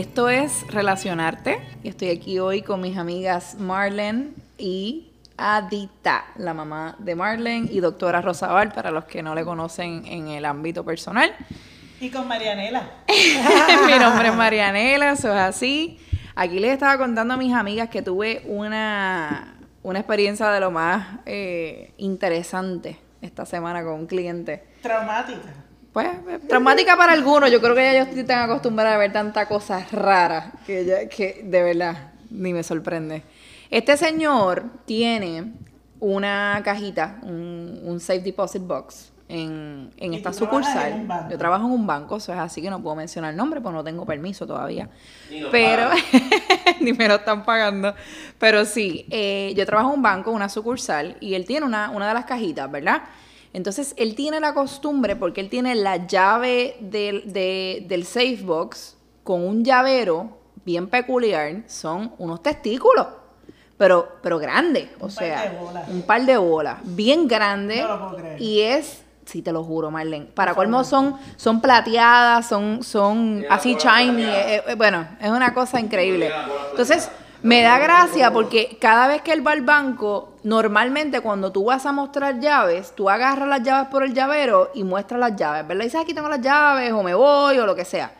Esto es Relacionarte y estoy aquí hoy con mis amigas Marlene y Adita, la mamá de Marlene y doctora Rosabal, para los que no le conocen en el ámbito personal. Y con Marianela. Mi nombre es Marianela, eso es así. Aquí les estaba contando a mis amigas que tuve una, una experiencia de lo más eh, interesante esta semana con un cliente. Traumática. Pues, traumática para algunos. Yo creo que ya yo estoy tan acostumbrada a ver tanta cosa rara que, ya- que de verdad ni me sorprende. Este señor tiene una cajita, un, un safe deposit box en, en esta sucursal. en. Yo trabajo en un banco, eso es así que no puedo mencionar el nombre, pues no tengo permiso todavía. Ni Pero ni me lo están pagando. Pero sí, eh, yo trabajo en un banco, una sucursal, y él tiene una, una de las cajitas, ¿verdad? Entonces, él tiene la costumbre, porque él tiene la llave del, de- del safe box con un llavero bien peculiar, son unos testículos, pero, pero grandes, o Un par sea, de bolas. un par de bolas, bien grandes, No lo puedo creer. y es... Sí, te lo juro, Marlene. Para colmo son, son plateadas, son, son así shiny. eh, eh, bueno, es una cosa increíble. Entonces, me da gracia porque cada vez que él va al banco, normalmente cuando tú vas a mostrar llaves, tú agarras las llaves por el llavero y muestras las llaves, ¿verdad? Y dices, aquí tengo las llaves, o me voy, o lo que sea.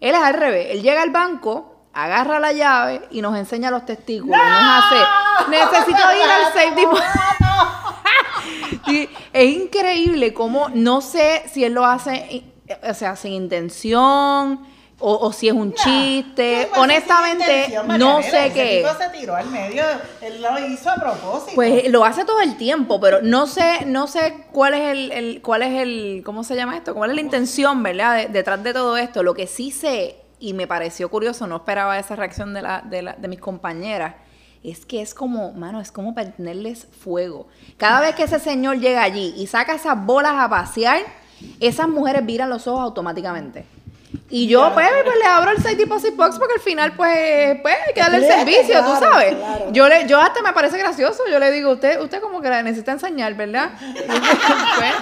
Él es al revés. Él llega al banco, agarra la llave y nos enseña los testículos. Nos hace, necesito ir al safe deposit. Y es increíble cómo no sé si él lo hace, eh, o sea, sin intención o, o si es un chiste. Pues, Honestamente, no sé qué. tipo se tiró al medio, él lo hizo a propósito. Pues lo hace todo el tiempo, pero no sé, no sé cuál es el, el- cuál es el, ¿cómo se llama esto? ¿Cuál es la intención, verdad, de- detrás de todo esto? Lo que sí sé y me pareció curioso, no esperaba esa reacción de la, de, la- de mis compañeras, es que es como, mano, es como tenerles fuego. Cada vez que ese señor llega allí y saca esas bolas a pasear, esas mujeres viran los ojos automáticamente. Y yo, Claro. pues, pues, le abro el site deposit box porque al final, pues, pues, hay que darle el servicio, tú claro, sabes. claro. Yo le, yo hasta me parece gracioso, yo le digo, usted, usted como que la necesita enseñar, ¿verdad? Pues,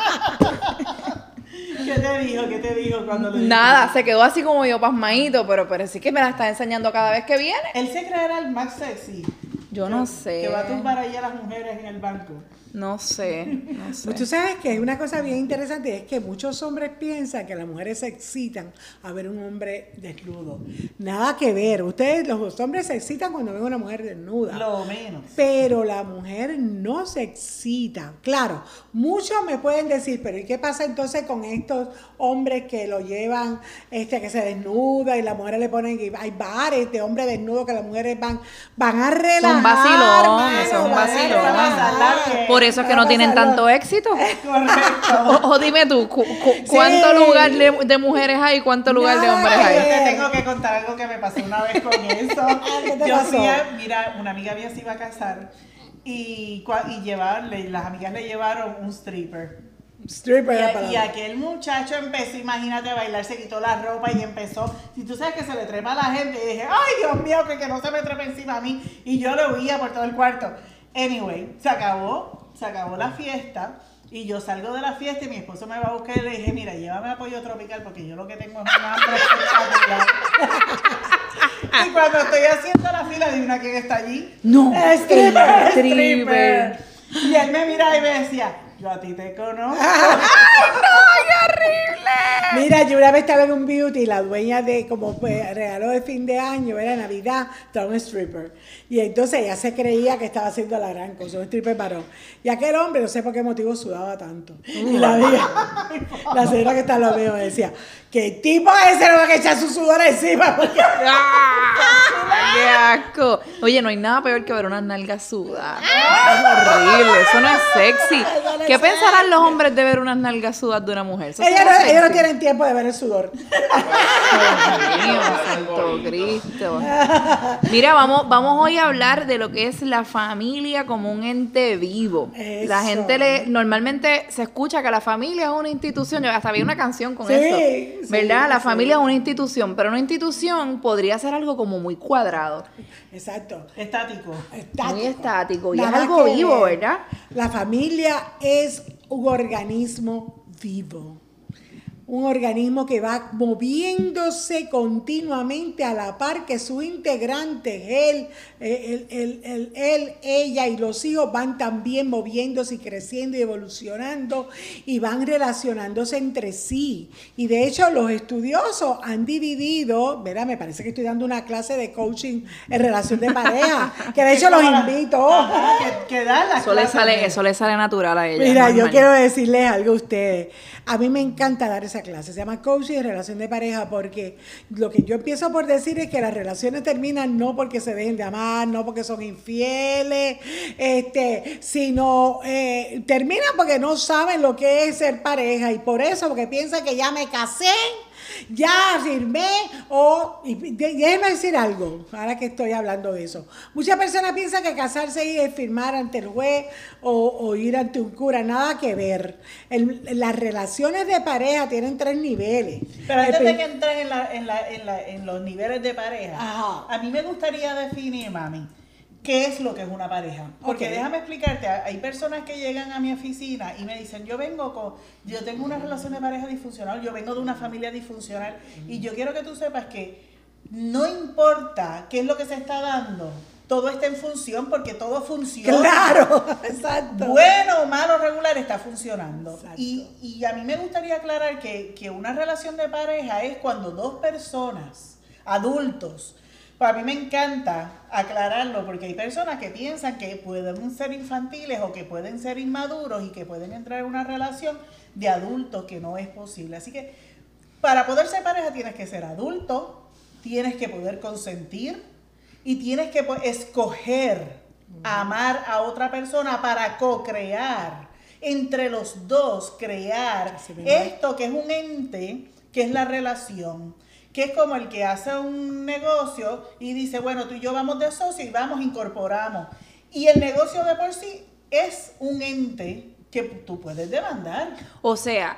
¿Qué te dijo? ¿Qué te dijo cuando le nada, se quedó así como yo pasmadito, pero, pero sí que me la está enseñando cada vez que viene. Él se creerá el más sexy. Yo Que- no sé. Que va a tumbar ahí a las mujeres en el banco. No sé, no sé. Pues tú sabes que una cosa bien interesante es que muchos hombres piensan que las mujeres se excitan a ver un hombre desnudo. Nada que ver. Ustedes, los hombres se excitan cuando ven una mujer desnuda. Lo menos. Pero la mujer no se excita. Claro, muchos me pueden decir, pero ¿y qué pasa entonces con estos hombres que lo llevan, este, que se desnuda y las mujeres le ponen, y hay bares de hombres desnudos que las mujeres van, van a relajar. vacilones, son van a vacilones. Por eso es que no tienen tanto éxito. Correcto. O, o dime tú, cu- cu- ¿cuánto Sí. lugar de, de mujeres hay y cuánto lugar de hombres hay? Yo te tengo que contar algo que me pasó una vez con eso. ¿Qué te Yo pasó? fui a, mira, una amiga mía se iba a casar y, y llevarle, las amigas le llevaron un stripper. Stripper Y, y aquel muchacho empezó, imagínate, a bailar, se quitó la ropa y empezó. Si tú sabes que se le trepa a la gente, y dije, ay Dios mío, que, que no se me trepe encima a mí. Y yo lo oía por todo el cuarto. Anyway, se acabó, se acabó la fiesta. Y yo salgo de la fiesta y mi esposo me va a buscar y le dije, mira, llévame a Pollo Tropical porque yo lo que tengo es un hambre espectacular. y cuando estoy haciendo la fila, adivina quién está allí. No, Stripper, stripper. stripper. Y él me miraba y me decía, yo a ti te conozco. Mira, yo una vez estaba en un beauty y la dueña de como pues, regalo de fin de año, era Navidad, estaba un stripper. Y entonces ella se creía que estaba haciendo la gran cosa, un stripper varón. Y aquel hombre, no sé por qué motivo, sudaba tanto. Y la amiga, la señora que está mío me decía, ¿qué tipo es ese no va a echar su sudor encima? Porque ¡Ah! ¡Qué asco! Oye, no hay nada peor que ver unas nalgas sudadas. Es horrible, eso no es sexy. Eso ¿Qué pensarán los hombres de ver unas nalgas sudadas de una mujer? Eso ella no, no tienen tiempo de ver el sudor. Dios mío, santo Cristo. Mira, vamos, vamos hoy a hablar de lo que es la familia como un ente vivo. La gente le normalmente se escucha que la familia es una institución. Yo hasta vi una canción con Sí, eso. sí, ¿Verdad? La sí. familia es una institución, pero una institución podría ser algo como muy cuadrado, Exacto. Estático. Estático. muy estático y es algo vivo, ver. ¿verdad? La familia es un organismo vivo. Un organismo que va moviéndose continuamente a la par que su integrante, él, él, él, él, él, ella y los hijos van también moviéndose y creciendo y evolucionando y van relacionándose entre sí. Y de hecho los estudiosos han dividido, ¿verdad? Me parece que estoy dando una clase de coaching en relación de pareja, que de hecho los invito. que, que da la Eso le, sale, eso le sale natural a ella. Mira, yo quiero decirles algo a ustedes. A mí me encanta dar esa clase. Se llama coaching en relación de pareja porque lo que yo empiezo por decir es que las relaciones terminan no porque se dejen de amar, no porque son infieles, este, sino eh, terminan porque no saben lo que es ser pareja y por eso, porque piensan que ya me casé. Ya firmé o y déjenme decir algo, ahora que estoy hablando de eso. Muchas personas piensan que casarse es firmar ante el juez o, o ir ante un cura, nada que ver. El- las relaciones de pareja tienen tres niveles. Pero antes de que entres en, la, en, la, en, la, en los niveles de pareja, Ajá. a mí me gustaría definir, mami, qué es lo que es una pareja. Porque déjame explicarte, ha- hay personas que llegan a mi oficina y me dicen, yo vengo con, yo tengo una relación de pareja disfuncional, yo vengo de una familia disfuncional y yo quiero que tú sepas que no importa qué es lo que se está dando, todo está en función porque todo funciona. Claro, exacto. Bueno malo regular está funcionando. Y, y a mí me gustaría aclarar que, que una relación de pareja es cuando dos personas, adultos, para mí me encanta aclararlo porque hay personas que piensan que pueden ser infantiles o que pueden ser inmaduros y que pueden entrar en una relación de adultos que no es posible. Así que para poder ser pareja tienes que ser adulto, tienes que poder consentir y tienes que po- escoger amar a otra persona para co-crear entre los dos, crear esto que es un ente, que es la relación, que es como el que hace un negocio y dice, bueno, tú y yo vamos de socio y vamos, incorporamos. Y el negocio de por sí es un ente que tú puedes demandar. O sea,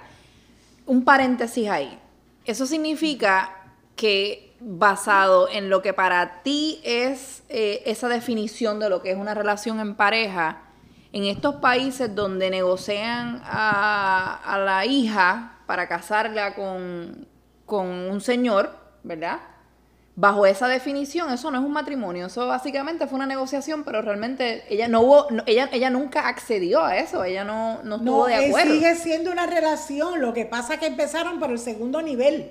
un paréntesis ahí. Eso significa que basado en lo que para ti es eh, esa definición de lo que es una relación en pareja, en estos países donde negocian a, a la hija para casarla con, con un señor, ¿verdad? Bajo esa definición, eso no es un matrimonio, eso básicamente fue una negociación, pero realmente ella no hubo, no- ella, ella nunca accedió a eso, ella no, no estuvo No, de acuerdo. sigue siendo una relación, lo que pasa es que empezaron por el segundo nivel.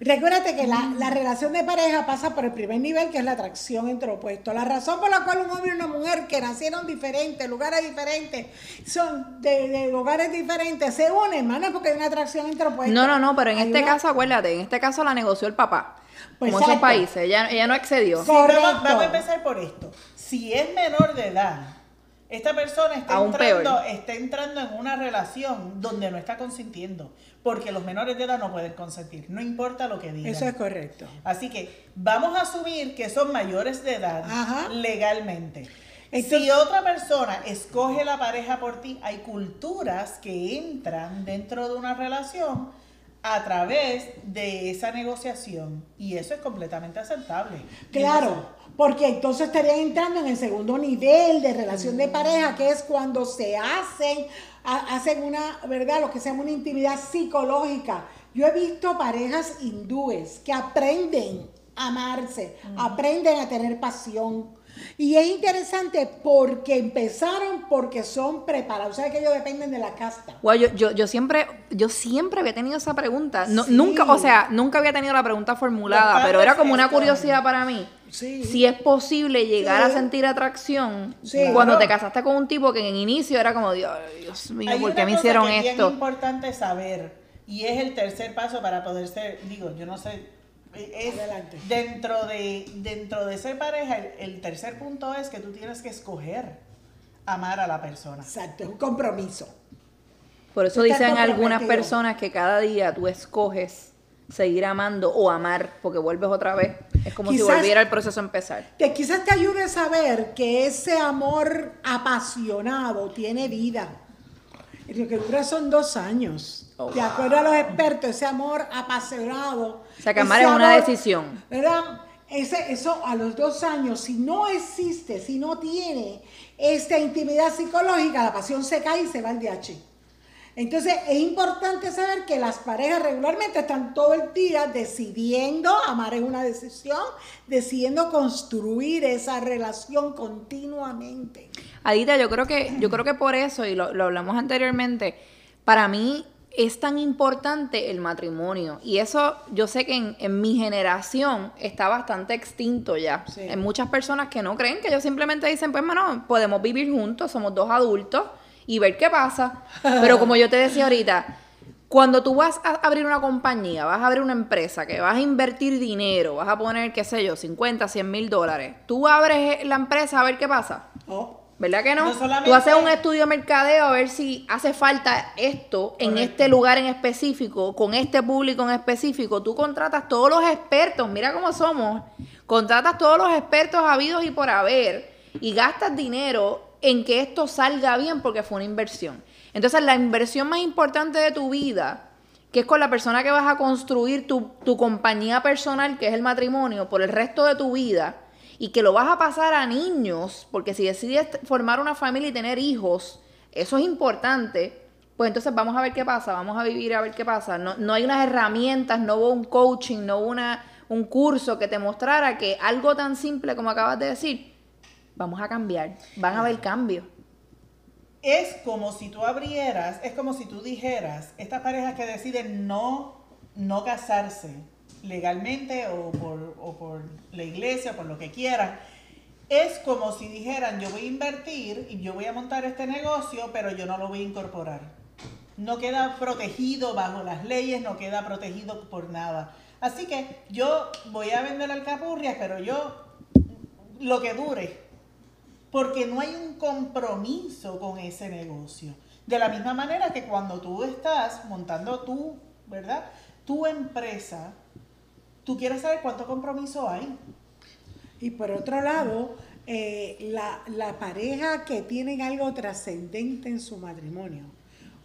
Recuérdate que la, la relación de pareja pasa por el primer nivel, que es la atracción entre opuestos. La razón por la cual un hombre y una mujer que nacieron diferentes, lugares diferentes, son de, de lugares diferentes, se unen, hermano, porque hay una atracción entre opuestos. No, no, no, pero en Hay este una- caso, acuérdate, en este caso la negoció el papá. Pues como esos países, ella, ella no. Sí, Correcto. vamos, vamos a empezar por esto. Si es menor de edad, esta persona está Aún entrando, peor. está entrando en una relación donde no está consintiendo, porque los menores de edad no pueden consentir, no importa lo que digan. Eso es correcto. Así que vamos a asumir que son mayores de edad Ajá. legalmente. Entonces- si otra persona escoge la pareja por ti, hay culturas que entran dentro de una relación a través de esa negociación y eso es completamente aceptable. Claro, porque entonces estarían entrando en el segundo nivel de relación de pareja, que es cuando se hacen, ha- hacen una, ¿verdad? Lo que se llama una intimidad psicológica. Yo he visto parejas hindúes que aprenden a amarse, aprenden a tener pasión. Y es interesante porque empezaron porque son preparados. O sea que ellos dependen de la casta. Guau, yo, yo, yo siempre, yo siempre había tenido esa pregunta. No, Sí. Nunca, o sea, nunca había tenido la pregunta formulada, pero era como una curiosidad para mí. Sí. Si es posible llegar Sí. a sentir atracción Sí. cuando Claro. te casaste con un tipo que en el inicio era como, Dios, Dios mío, Hay ¿por qué me hicieron que es esto? bien importante saber y es el tercer paso para poder ser, digo, yo no sé, es Adelante. dentro de dentro de ser pareja, el, el tercer punto es que tú tienes que escoger amar a la persona. Exacto, es un compromiso. Por eso dicen algunas personas que cada día tú escoges seguir amando o amar porque vuelves otra vez. Es como si volviera el proceso a empezar. Que quizás te ayude a saber que ese amor apasionado tiene vida. Lo que dura son dos años. Oh, de acuerdo a los expertos, ese amor apasionado. O sea, que amar es una decisión. ¿Verdad? Ese, eso a los dos años, si no existe, si no tiene esta intimidad psicológica, la pasión se cae y se va al DH. Entonces es importante saber que las parejas regularmente están todo el día decidiendo, amar es una decisión, decidiendo construir esa relación continuamente. Adita, yo creo que, yo creo que por eso, y lo, lo hablamos anteriormente, para mí es tan importante el matrimonio. Y eso yo sé que en, en mi generación está bastante extinto ya. Sí. Hay muchas personas que no creen, que ellos simplemente dicen, pues, bueno, podemos vivir juntos, somos dos adultos y ver qué pasa. Pero como yo te decía ahorita, cuando tú vas a abrir una compañía, vas a abrir una empresa, que vas a invertir dinero, vas a poner, qué sé yo, 50, 100 mil dólares, tú abres la empresa a ver qué pasa. Oh, ¿Verdad que no? No solamente- Tú haces un estudio de mercadeo a ver si hace falta esto en Correcto. este lugar en específico, con este público en específico. Tú contratas todos los expertos, mira cómo somos. Contratas todos los expertos habidos y por haber y gastas dinero en que esto salga bien porque fue una inversión. Entonces, la inversión más importante de tu vida, que es con la persona que vas a construir tu, tu compañía personal, que es el matrimonio, por el resto de tu vida, y que lo vas a pasar a niños, porque si decides formar una familia y tener hijos, eso es importante, pues entonces vamos a ver qué pasa, vamos a vivir a ver qué pasa. No, no hay unas herramientas, no hubo un coaching, no hubo una, un curso que te mostrara que algo tan simple como acabas de decir, vamos a cambiar, van a haber cambios. Es como si tú abrieras, es como si tú dijeras, estas parejas que deciden no, no casarse legalmente o por, o por la iglesia o por lo que quieran, es como si dijeran, yo voy a invertir y yo voy a montar este negocio, pero yo no lo voy a incorporar. No queda protegido bajo las leyes, no queda protegido por nada. Así que yo voy a vender alcapurrias, pero yo lo que dure, porque no hay un compromiso con ese negocio. De la misma manera que cuando tú estás montando tu, ¿verdad? Empresa, tú quieres saber cuánto compromiso hay. Y por otro lado, eh, la, la pareja que tienen algo trascendente en su matrimonio,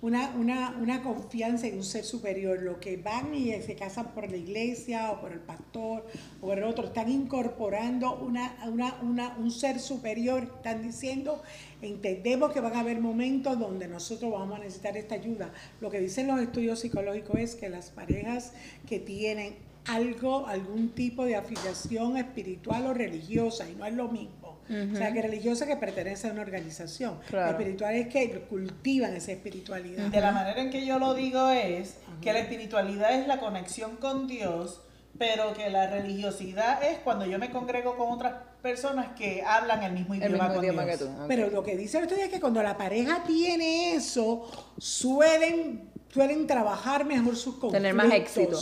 una, una, una confianza en un ser superior, lo que van y se casan por la iglesia o por el pastor o por el otro, están incorporando una, una, un ser superior, están diciendo, entendemos que van a haber momentos donde nosotros vamos a necesitar esta ayuda. Lo que dicen los estudios psicológicos es que las parejas que tienen algo, algún tipo de afiliación espiritual o religiosa, y no es lo mismo. O sea, que religiosa que pertenece a una organización. Claro. Espiritual es que cultivan esa espiritualidad. De la manera en que yo lo digo es que la espiritualidad es la conexión con Dios, pero que la religiosidad es cuando yo me congrego con otras personas que hablan el mismo El idioma, mismo con idioma Dios. que tú. Pero lo que dice el estudio es que cuando la pareja tiene eso, suelen, suelen trabajar mejor sus conflictos. Tener más éxito.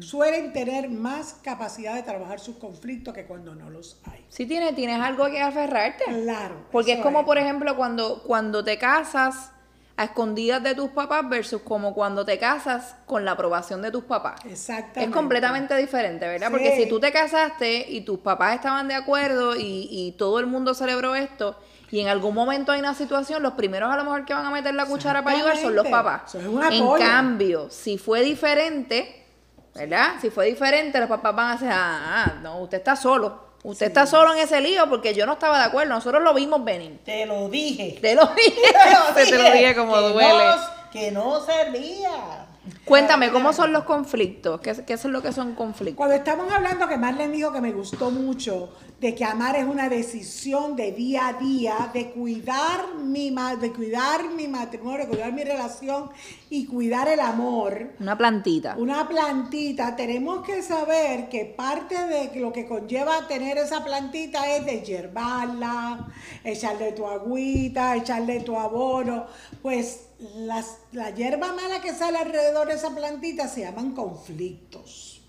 Suelen tener más capacidad de trabajar sus conflictos que cuando no los hay. Si tienes, tienes algo que aferrarte. Claro. Porque es como, por ejemplo, cuando, cuando te casas a escondidas de tus papás versus como cuando te casas con la aprobación de tus papás. Exactamente. Es completamente diferente, ¿verdad? Sí. Porque si tú te casaste y tus papás estaban de acuerdo y, y todo el mundo celebró esto, y en algún momento hay una situación, los primeros a lo mejor que van a meter la cuchara para ayudar son los papás. Eso es un en cambio, si fue diferente, ¿verdad? Si fue diferente, los papás van a decir, ah, ah, no, usted está solo. Usted está solo en ese lío porque yo no estaba de acuerdo. Nosotros lo vimos venir. Te lo dije. Te lo dije. te lo dije como que duele. No, que no servía. Cuéntame, ¿cómo son los conflictos? ¿Qué, qué es lo que son conflictos? Cuando estamos hablando, que Marlene dijo que me gustó mucho, de que amar es una decisión de día a día, de cuidar mi, ma- de cuidar mi matrimonio, de cuidar mi relación y cuidar el amor. Una plantita. Una plantita, tenemos que saber que parte de lo que conlleva tener esa plantita es de hierbarla, echarle tu agüita, echarle tu abono. Pues las, la hierba mala que sale alrededor de esa plantita se llaman conflictos.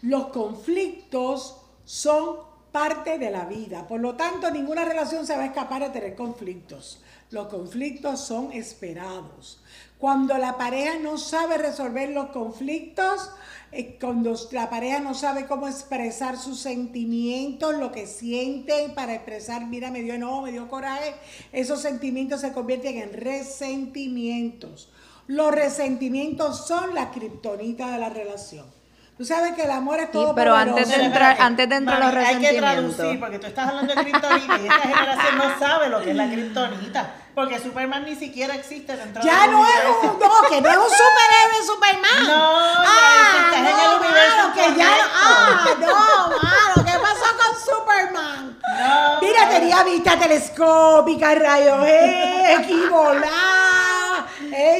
Los conflictos son parte de la vida, por lo tanto ninguna relación se va a escapar de tener conflictos. Los conflictos son esperados. Cuando la pareja no sabe resolver los conflictos, eh, cuando la pareja no sabe cómo expresar sus sentimientos, lo que sienten para expresar, mira, me dio enojo, me dio coraje, esos sentimientos se convierten en resentimientos. Los resentimientos son la kriptonita de la relación. Tú sabes que el amor es Sí, todo pero antes de Pero entrar, antes de entrar mami, los Hay que traducir, porque tú estás hablando de kriptonita y esta generación no sabe lo que es la kriptonita. Porque Superman ni siquiera existe dentro Ya del no es un, no, que no es un superhéroe Superman. No, ya ah, estás en no, el universo mano, que ya correcto. ah, no, mano, ¿qué pasó con Superman? No, Mira, no. tenía vista telescópica, rayos X, volá.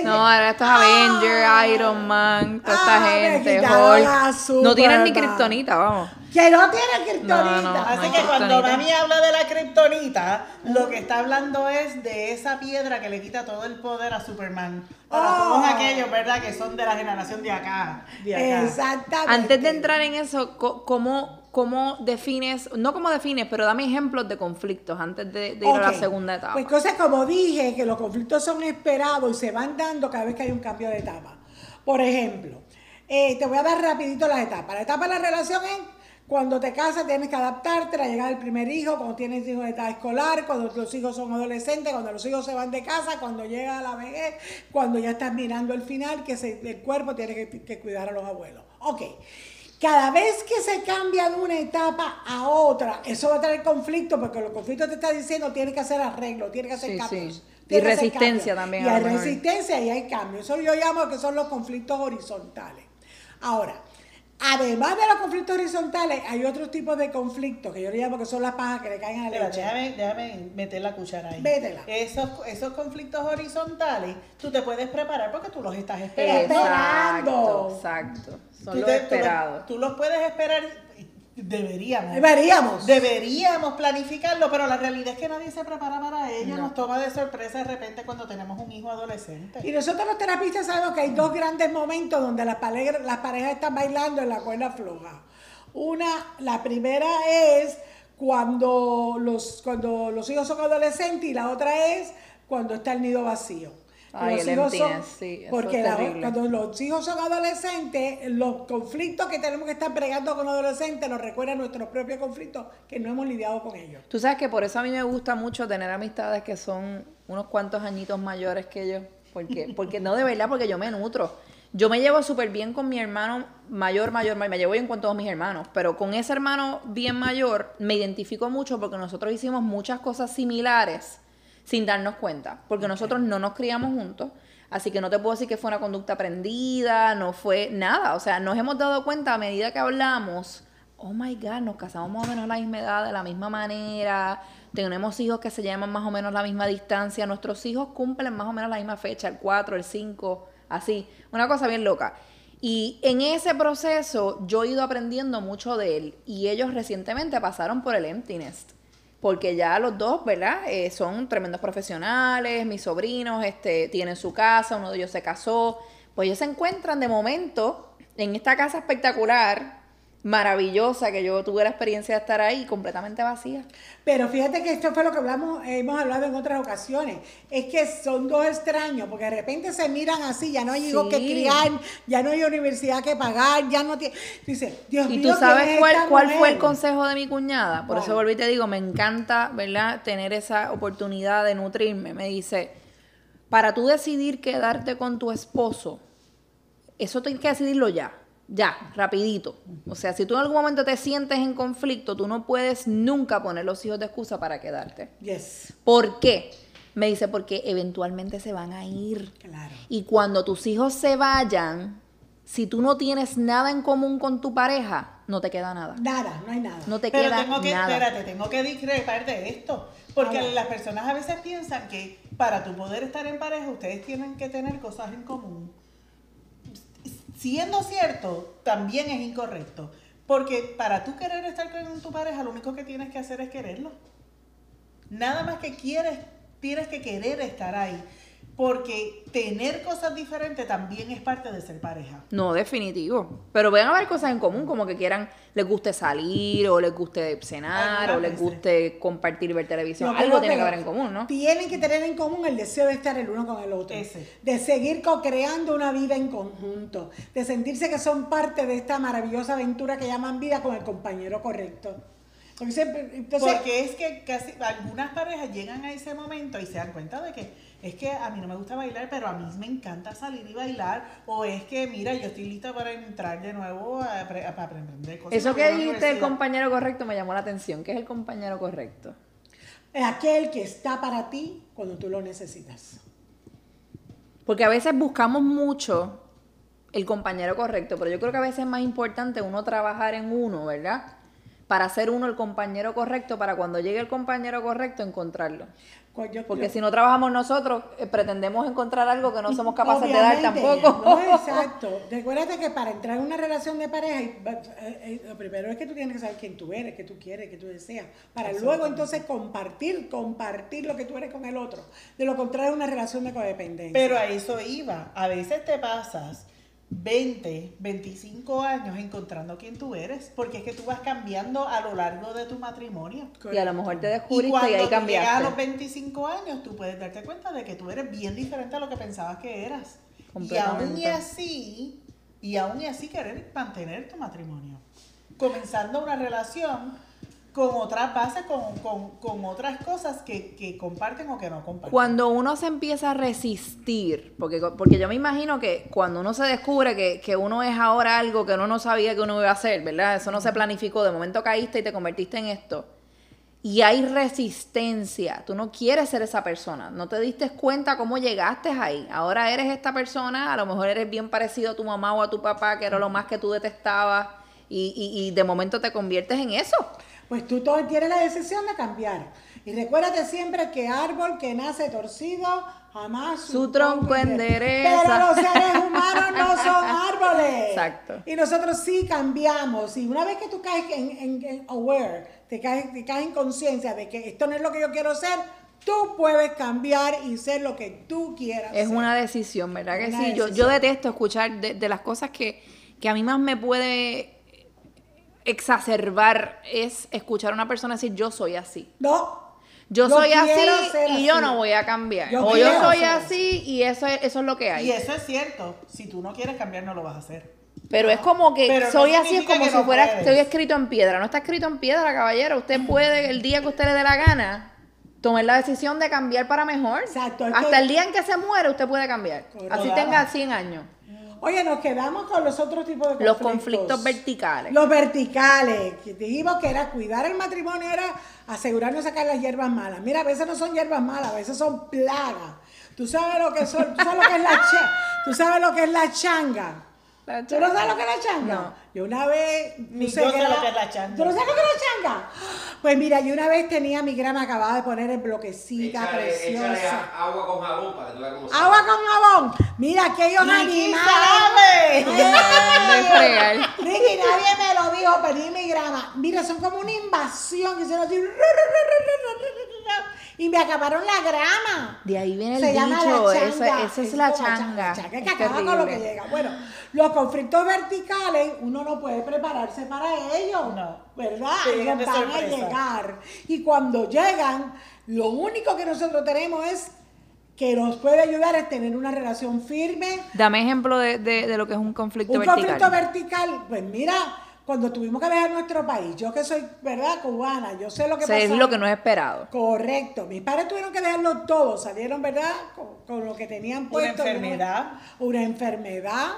No, ahora estos Avengers, Iron Man, toda esta Ah, gente, Hulk. No tienen ni kriptonita, vamos. Que no tiene kriptonita. No, no. Así No que cuando mami habla de la kriptonita, lo que está hablando es de esa piedra que le quita todo el poder a Superman. Para Oh. todos aquellos, ¿verdad? Que son de la generación de acá. De acá. Exactamente. Antes de entrar en eso, ¿cómo, cómo defines, no cómo defines, pero dame ejemplos de conflictos antes de, de ir a la segunda etapa? Pues cosas como dije, que los conflictos son esperados y se van dando cada vez que hay un cambio de etapa. Por ejemplo, eh, te voy a dar rapidito las etapas. La etapa de la relación es cuando te casas tienes que adaptarte, la llegada del primer hijo, cuando tienes hijos de edad escolar, cuando los hijos son adolescentes, cuando los hijos se van de casa, cuando llega la vejez, cuando ya estás mirando el final, que se- el cuerpo tiene que, que cuidar a los abuelos. Ok. Cada vez que se cambia de una etapa a otra, eso va a traer conflicto, porque los conflictos te están diciendo tienes que hacer arreglo, tienes que hacer Sí, cambios. sí. Y resistencia también, Y a hay resistencia y hay cambios. Eso yo llamo que son los conflictos horizontales. Ahora, además de los conflictos horizontales, hay otros tipos de conflictos que yo le llamo que son las pajas que le caen a la Pero leche. déjame, déjame meter la cuchara ahí. Métela. Esos, esos conflictos horizontales, tú te puedes preparar porque tú los estás esperando. Esperando. Exacto, exacto. Son Tú los te- tú los- esperados. Tú, los puedes esperar. Deberíamos. Deberíamos. Deberíamos planificarlo, pero la realidad es que nadie se prepara para ello. No. Nos toma de sorpresa de repente cuando tenemos un hijo adolescente. Y nosotros los terapistas sabemos que hay dos grandes momentos donde las parejas, las parejas están bailando en la cuerda floja. Una, la primera es cuando los, cuando los hijos son adolescentes y la otra es cuando está el nido vacío. Ay, los el hijos son- sí, porque es la- terrible. cuando los hijos son adolescentes, los conflictos que tenemos que estar bregando con adolescentes nos recuerdan nuestros propios conflictos que no hemos lidiado con ellos. Tú sabes que por eso a mí me gusta mucho tener amistades que son unos cuantos añitos mayores que yo. Porque, porque no de verdad, porque yo me nutro. Yo me llevo súper bien con mi hermano mayor, mayor, mayor. Me llevo bien con todos mis hermanos. Pero con ese hermano bien mayor me identifico mucho porque nosotros hicimos muchas cosas similares sin darnos cuenta. Porque nosotros no nos criamos juntos. Así que no te puedo decir que fue una conducta aprendida, no fue nada. O sea, nos hemos dado cuenta a medida que hablamos oh my God, nos casamos más o menos a la misma edad, de la misma manera, tenemos hijos que se llaman más o menos la misma distancia, nuestros hijos cumplen más o menos la misma fecha, el 4, el 5, así, una cosa bien loca. Y en ese proceso yo he ido aprendiendo mucho de él y ellos recientemente pasaron por el empty nest. Porque ya los dos, ¿verdad? Eh, son tremendos profesionales, mis sobrinos este, tienen su casa, uno de ellos se casó. Pues ellos se encuentran de momento en esta casa espectacular, maravillosa, que yo tuve la experiencia de estar ahí, completamente vacía. Pero fíjate que esto fue lo que hablamos, hemos hablado en otras ocasiones. Es que son dos extraños, porque de repente se miran así, ya no hay hijos que criar, ya no hay universidad que pagar, ya no tiene. Dice, Dios Y mío. tú ¿quién sabes es cuál, fue el consejo de mi cuñada. Por eso volví y te digo, me encanta, ¿verdad? Tener esa oportunidad de nutrirme. Me dice, para tú decidir quedarte con tu esposo, eso tienes que decidirlo ya. Ya, rapidito. O sea, si tú en algún momento te sientes en conflicto, tú no puedes nunca poner los hijos de excusa para quedarte. Yes, ¿Por qué? Me dice, porque eventualmente se van a ir. claro. Y cuando tus hijos se vayan, si tú no tienes nada en común con tu pareja, no te queda nada. Nada, no hay nada. No te Pero queda tengo que, nada. espérate, tengo que discrepar de esto. Porque las personas a veces piensan que para tu poder estar en pareja, ustedes tienen que tener cosas en común. Siendo cierto, también es incorrecto. Porque para tú querer estar con tu pareja, lo único que tienes que hacer es quererlo. Nada más que quieres, tienes que querer estar ahí. Porque tener cosas diferentes también es parte de ser pareja. No, definitivo. Pero van a haber cosas en común, como que quieran, les guste salir, o les guste cenar, o les guste compartir y ver televisión. Algo tiene que que haber en común, ¿no? Tienen que tener en común el deseo de estar el uno con el otro. Ese. De seguir co-creando una vida en conjunto. De sentirse que son parte de esta maravillosa aventura que llaman vida con el compañero correcto. Porque siempre, entonces, Porque es que casi algunas parejas llegan a ese momento y se dan cuenta de que es que a mí no me gusta bailar, pero a mí me encanta salir y bailar, o es que, mira, yo estoy lista para entrar de nuevo a, apre- a aprender cosas. Eso que dijiste, el compañero correcto, me llamó la atención. ¿Qué es el compañero correcto? Es aquel que está para ti cuando tú lo necesitas. Porque a veces buscamos mucho el compañero correcto, pero yo creo que a veces es más importante uno trabajar en uno, ¿verdad? Para ser uno el compañero correcto, para cuando llegue el compañero correcto encontrarlo. Yo- Porque yo- si no trabajamos nosotros, eh, pretendemos encontrar algo que no somos capaces de dar tampoco. No, exacto. Recuérdate que para entrar en una relación de pareja, eh, eh, lo primero es que tú tienes que saber quién tú eres, qué tú quieres, qué tú deseas, para luego entonces compartir, compartir lo que tú eres con el otro. De lo contrario, es una relación de codependencia. Pero a eso iba. A veces te pasas 20, 25 años encontrando quién tú eres, porque es que tú vas cambiando a lo largo de tu matrimonio. y a lo mejor te Y descubriste y, cuando ahí tú llegas a cambiaste. los 25 años, tú puedes darte cuenta de que tú eres bien diferente a lo que pensabas que eras. Y aún y así, y aún y así querer mantener tu matrimonio. Comenzando una relación con otras bases, con, con- con otras cosas que, que comparten o que no comparten. Cuando uno se empieza a resistir, porque, porque yo me imagino que cuando uno se descubre que, que uno es ahora algo que uno no sabía que uno iba a hacer, ¿verdad? Eso no se planificó, de momento caíste y te convertiste en esto. Y hay resistencia, tú no quieres ser esa persona, no te diste cuenta cómo llegaste ahí. Ahora eres esta persona, a lo mejor eres bien parecido a tu mamá o a tu papá, que era lo más que tú detestabas, y, y- y de momento te conviertes en eso. Pues tú tienes la decisión de cambiar. Y recuérdate siempre que árbol que nace torcido jamás Su tronco endereza. Pero los seres humanos no son árboles. Exacto. Y nosotros sí cambiamos. Y una vez que tú caes en, en- en aware, te caes, te caes en conciencia de que esto no es lo que yo quiero ser, tú puedes cambiar y ser lo que tú quieras. Es ser. una decisión, ¿verdad que Una sí? Yo, yo detesto escuchar de, de las cosas que, que a mí más me puede exacerbar es escuchar a una persona decir yo soy así. No. Yo, Yo soy así y yo no voy a cambiar. Yo o yo soy así y eso es, eso es lo que hay. Y eso es cierto. Si tú no quieres cambiar, no lo vas a hacer. Pero es como que Pero no soy así, es como si no fuera, estoy escrito en piedra. No está escrito en piedra, caballero. Usted puede, el día que usted le dé la gana, tomar la decisión de cambiar para mejor. Exacto, Hasta que- el día en que se muere, usted puede cambiar. Así tenga 100 años. Oye, nos quedamos con los otros tipos de conflictos. Los conflictos verticales. Los verticales. Dijimos que era cuidar el matrimonio, era asegurarnos de sacar las hierbas malas. Mira, a veces no son hierbas malas, a veces son plagas. Tú sabes lo que son, tú sabes lo que es la tú sabes lo que es la changa. La ¿Tú no sabes lo que es la changa? No. Yo una vez. Ni yo sé lo que es la changa. ¿Tú no sabes lo que es la changa? Pues mira, yo una vez tenía mi grama acabada de poner en bloquecita, Échale, preciosa. échale agua con jabón para que tú veas cómo Agua con jabón. Mira, aquellos animales. sabe. De fregar. Ricky, nadie me lo dijo, perdí mi grama. Mira, son como una invasión que hicieron así. Y me acabaron la grama. De ahí viene el Se llama dicho, la eso- changa. esa es la changa. La changa que Es acaba con lo que llega. Bueno, los conflictos verticales, uno no puede prepararse para ellos. No. ¿Verdad? Ellos van a llegar. Y cuando llegan, lo único que nosotros tenemos es que nos puede ayudar es tener una relación firme, Dame ejemplo de, de- de lo que es un conflicto un vertical. conflicto vertical, pues mira, cuando tuvimos que dejar nuestro país, yo que soy, ¿verdad? Cubana, yo sé lo que O sea, es pasó. lo que no es esperado. Correcto. Mis padres tuvieron que dejarlo todo, salieron, ¿verdad? Con, con lo que tenían Una puesto. enfermedad. Una enfermedad.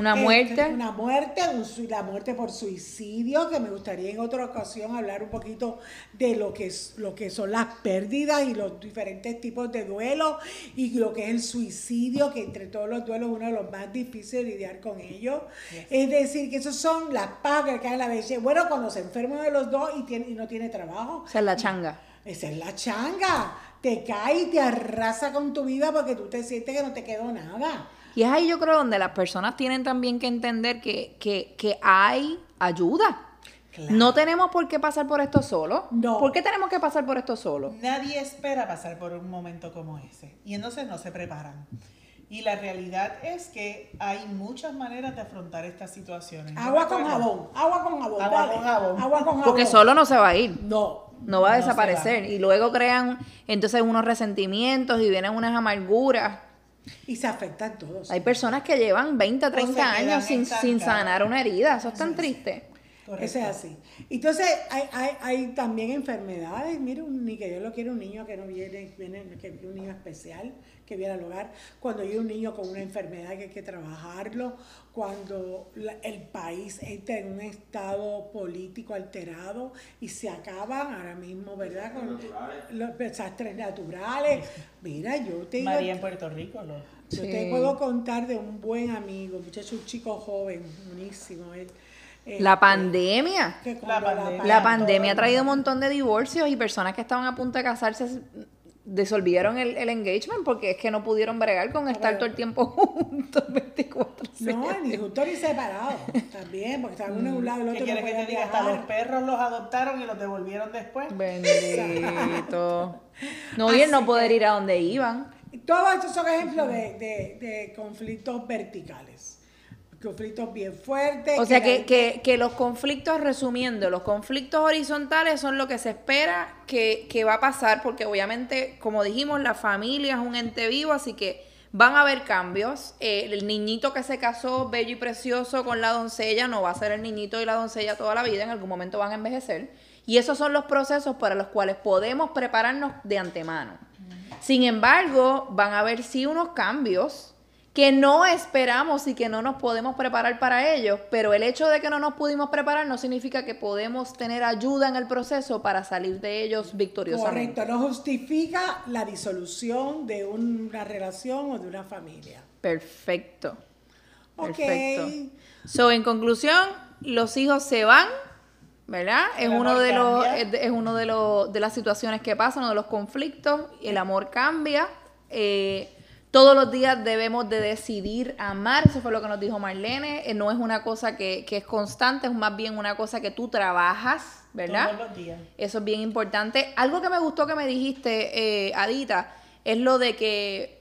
Una Este, muerte. Una muerte, un la muerte por suicidio, que me gustaría en otra ocasión hablar un poquito de lo que, es, lo que son las pérdidas y los diferentes tipos de duelo y lo que es el suicidio, que entre todos los duelos es uno de los más difíciles de lidiar con ellos. Es decir, que esos son las pagas que caen en la vejez. Bueno, cuando se enferma uno de los dos y, tiene, y no tiene trabajo, O sea, es la changa. esa es la changa. Te cae y te arrasa con tu vida porque tú te sientes que no te quedó nada. Y es ahí yo creo donde las personas tienen también que entender que, que, que hay ayuda. Claro. No tenemos por qué pasar por esto solo. No. ¿Por qué tenemos que pasar por esto solo? Nadie espera pasar por un momento como ese. Y entonces no se preparan. Y la realidad es que hay muchas maneras de afrontar estas situaciones. Agua con jabón, agua con jabón. Agua dale. con jabón. Agua con jabón. Porque solo no se va a ir. No. No va a No desaparecer. va. Y luego crean entonces unos resentimientos y vienen unas amarguras. Y se afectan todos. Hay personas que llevan 20, se 30 quedan años sin, sin sanar una herida. Eso es tan triste. Correcto. Eso es así. Entonces, hay, hay, hay también enfermedades. Mira, un, ni que Dios lo quiere un niño que no viene, viene que un niño especial que viene al hogar. Cuando hay un niño con una enfermedad que hay que trabajarlo. Cuando la- el país entra en un estado político alterado y se acaban ahora mismo, ¿verdad? Con Naturales. los desastres naturales. Mira, yo te digo- María en Puerto Rico, lo- yo Sí. te puedo contar de un buen amigo, muchacho, un chico joven, buenísimo. Él, La pandemia. que cuando La pandemia. La pandemia ha traído un montón de divorcios y personas que estaban a punto de casarse disolvieron el, el engagement porque es que no pudieron bregar con estar todo el tiempo juntos 24 No, ni juntos ni separados. También, porque estaban uno en un lado y el ¿Qué otro no quieres que te diga? Hasta los perros los adoptaron y los devolvieron después. Bendito. No, y el no poder ir a donde iban. Todos estos son ejemplos de, de- de conflictos verticales. Conflictos bien fuertes. O sea que, que, que los conflictos, resumiendo, los conflictos horizontales son lo que se espera que, que va a pasar, porque obviamente, como dijimos, la familia es un ente vivo, así que van a haber cambios. Eh, el niñito que se casó bello y precioso con la doncella no va a ser el niñito y la doncella toda la vida, en algún momento van a envejecer. Y esos son los procesos para los cuales podemos prepararnos de antemano. Sin embargo, van a haber sí unos cambios que no esperamos y que no nos podemos preparar para ellos, pero el hecho de que no nos pudimos preparar no significa que podemos tener ayuda en el proceso para salir de ellos victoriosamente. Correcto, no justifica la disolución de una relación o de una familia. Perfecto. Ok. Perfecto. So, en conclusión, los hijos se van, ¿verdad? Es El uno de los es uno de los de las situaciones que pasan, uno de los conflictos, el amor cambia. eh, todos los días debemos de decidir amar, eso fue lo que nos dijo Marlene, eh, no es una cosa que, que es constante, es más bien una cosa que tú trabajas, ¿verdad? Todos los días. Eso es bien importante. Algo que me gustó que me dijiste, eh, Adita, es lo de que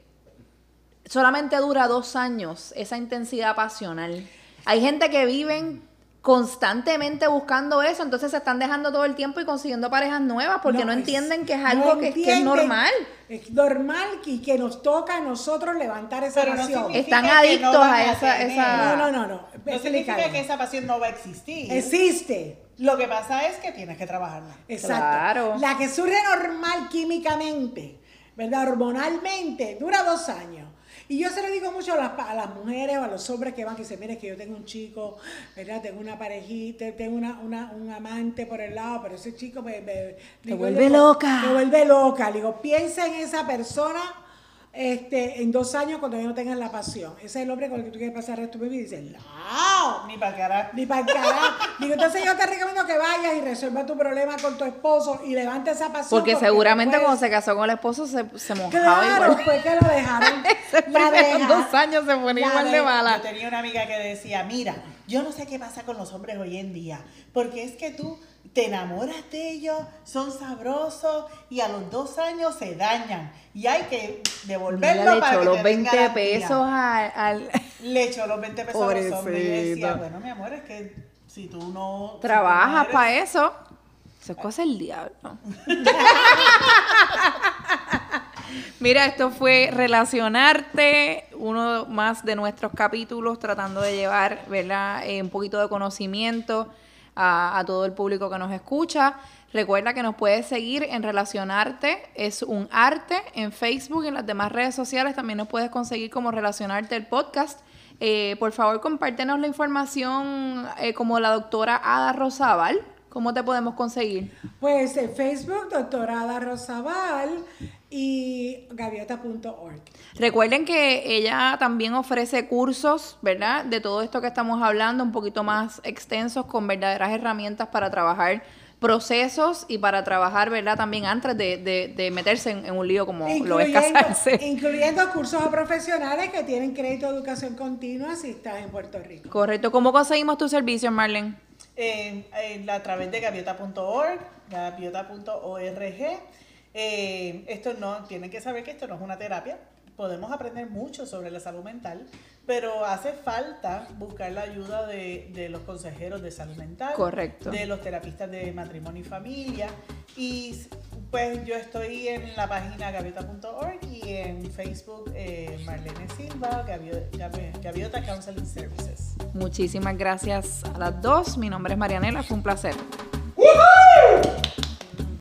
solamente dura dos años esa intensidad pasional. Hay gente que viven constantemente buscando eso, entonces se están dejando todo el tiempo y consiguiendo parejas nuevas porque no, entienden que es no algo que, que es normal. Es normal y que nos toca a nosotros levantar esa Pero pasión. Están adictos a esa- esa- No, no, no, no. No significa que esa pasión no va a existir. Existe. Lo que pasa es que tienes que trabajarla. Exacto. Claro. La que surge normal químicamente, ¿verdad? Hormonalmente, dura dos años. Y yo se lo digo mucho a las, a las mujeres o a los hombres que van, que dicen, mire, es que yo tengo un chico, ¿verdad? Tengo una parejita, tengo una, una- un amante por el lado, pero ese chico me... me- digo, vuelve digo, loca. Me vuelve loca. Le digo, piensa en esa persona este, en dos años cuando ya no tengan la pasión. Ese es el hombre con el que tú quieres pasar el resto de tu vida. Y dice, no. Ni para cara. Ni para el carajo. Digo, entonces yo te recomiendo que vayas y resuelvas tu problema con tu esposo y levantes esa pasión. Porque seguramente después- cuando se casó con el esposo se, se mojaba Claro, igual. fue que lo dejaron. Ese primeros dos años se ponía igual de de- Yo mala. tenía una amiga que decía, mira, yo no sé qué pasa con los hombres hoy en día, porque es que tú te enamoras de ellos, son sabrosos y a los dos años se dañan y hay que devolverlo le para echó que los te den 20 garantía. pesos al... al- Le echó los 20 pesos a los hombres y decía, Pobrecito. bueno, mi amor, es que si tú no... Trabajas para eso. Es cosa del diablo. Mira, esto fue relacionarte, uno más de nuestros capítulos, tratando de llevar, ¿verdad? Eh, un poquito de conocimiento a, todo el público que nos escucha. Recuerda que nos puedes seguir en Relacionarte, es un arte en Facebook y en las demás redes sociales. También nos puedes conseguir como Relacionarte el podcast. Eh, por favor, compártenos la información eh, como la doctora Ada Rosabal. ¿Cómo te podemos conseguir? Pues en Facebook, doctora Ada Rosabal y gaviota.org. Recuerden que ella también ofrece cursos, ¿verdad? De todo esto que estamos hablando, un poquito más extensos, con verdaderas herramientas para trabajar procesos y para trabajar, ¿verdad? También antes de, de- de meterse en, en un lío como lo es casarse. incluyendo cursos a profesionales que tienen crédito de educación continua si estás en Puerto Rico. Correcto. ¿Cómo conseguimos tus servicios, Marlene? eh, eh, a través de gaviota.org, gaviota.org. Eh, esto no, tienen que saber que esto no es una terapia. Podemos aprender mucho sobre la salud mental, pero hace falta buscar la ayuda de, de los consejeros de salud mental, Correcto. de los terapistas de matrimonio y familia. Y Pues yo estoy en la página gaviota.org y en Facebook eh, Marlene Silva, Gavio- Gavi- Gaviota Counseling Services. Muchísimas gracias a las dos. Mi nombre es Marianela, fue un placer. ¡Woohoo!